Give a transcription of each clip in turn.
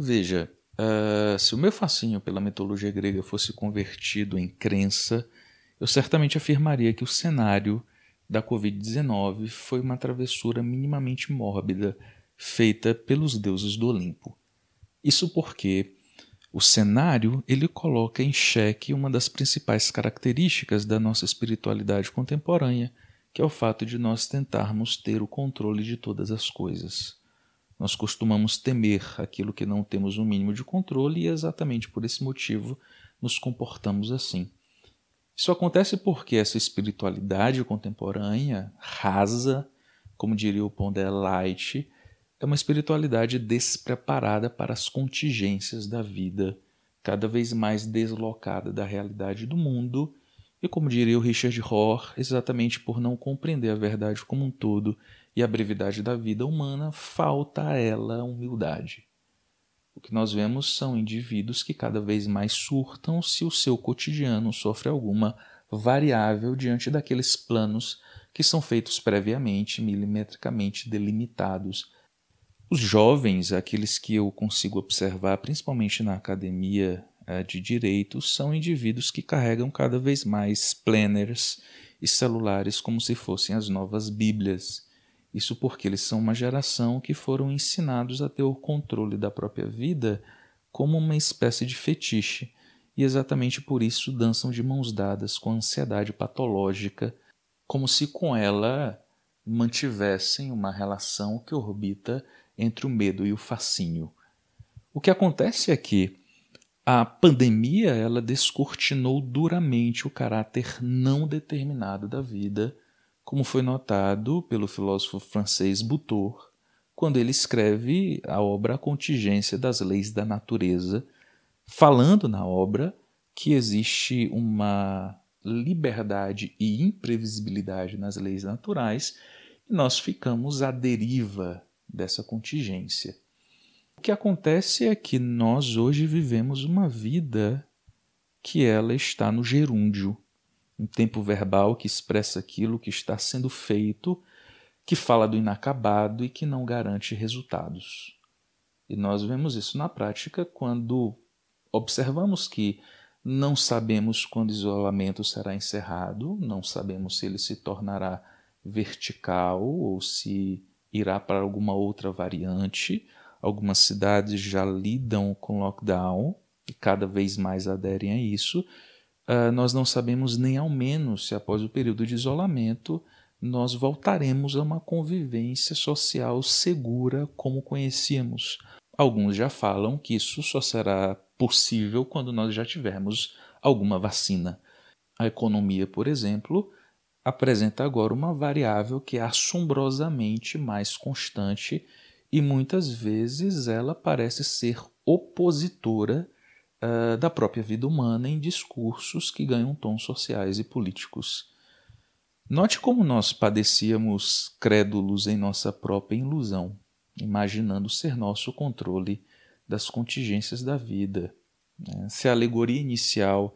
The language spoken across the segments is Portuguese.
Veja, uh, se o meu fascínio pela mitologia grega fosse convertido em crença, eu certamente afirmaria que o cenário da Covid-19 foi uma travessura minimamente mórbida feita pelos deuses do Olimpo. Isso porque o cenário ele coloca em xeque uma das principais características da nossa espiritualidade contemporânea, que é o fato de nós tentarmos ter o controle de todas as coisas. Nós costumamos temer aquilo que não temos o um mínimo de controle e exatamente por esse motivo nos comportamos assim. Isso acontece porque essa espiritualidade contemporânea, rasa, como diria o Pondé Light, é uma espiritualidade despreparada para as contingências da vida, cada vez mais deslocada da realidade do mundo, e como diria o Richard Rohr, exatamente por não compreender a verdade como um todo e a brevidade da vida humana, falta a ela humildade. O que nós vemos são indivíduos que cada vez mais surtam se o seu cotidiano sofre alguma variável diante daqueles planos que são feitos previamente, milimetricamente delimitados. Os jovens, aqueles que eu consigo observar, principalmente na academia eh, de direito, são indivíduos que carregam cada vez mais planners e celulares como se fossem as novas Bíblias isso porque eles são uma geração que foram ensinados a ter o controle da própria vida como uma espécie de fetiche, e exatamente por isso dançam de mãos dadas com ansiedade patológica, como se com ela mantivessem uma relação que orbita entre o medo e o fascínio. O que acontece é que a pandemia ela descortinou duramente o caráter não determinado da vida como foi notado pelo filósofo francês Butor, quando ele escreve a obra A Contingência das Leis da Natureza, falando na obra que existe uma liberdade e imprevisibilidade nas leis naturais e nós ficamos à deriva dessa contingência. O que acontece é que nós hoje vivemos uma vida que ela está no gerúndio um tempo verbal que expressa aquilo que está sendo feito, que fala do inacabado e que não garante resultados. E nós vemos isso na prática quando observamos que não sabemos quando o isolamento será encerrado, não sabemos se ele se tornará vertical ou se irá para alguma outra variante. Algumas cidades já lidam com lockdown e cada vez mais aderem a isso, uh, nós não sabemos nem ao menos se após o período de isolamento nós voltaremos a uma convivência social segura como conhecíamos. Alguns já falam que isso só será possível quando nós já tivermos alguma vacina. A economia, por exemplo, apresenta agora uma variável que é assombrosamente mais constante e muitas vezes ela parece ser opositora uh, da própria vida humana em discursos que ganham tons sociais e políticos. Note como nós padecíamos crédulos em nossa própria ilusão, imaginando ser nosso controle das contingências da vida. Né? Se a alegoria inicial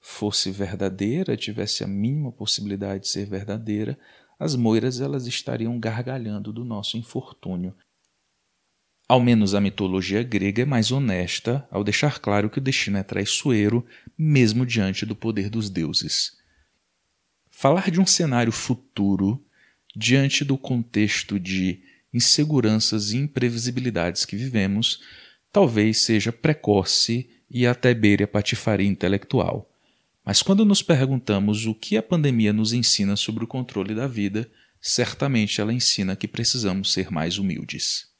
fosse verdadeira, tivesse a mínima possibilidade de ser verdadeira, as moiras elas estariam gargalhando do nosso infortúnio. Ao menos a mitologia grega é mais honesta ao deixar claro que o destino é traiçoeiro, mesmo diante do poder dos deuses. Falar de um cenário futuro, diante do contexto de inseguranças e imprevisibilidades que vivemos, talvez seja precoce e até beire a patifaria intelectual. Mas quando nos perguntamos o que a pandemia nos ensina sobre o controle da vida, certamente ela ensina que precisamos ser mais humildes.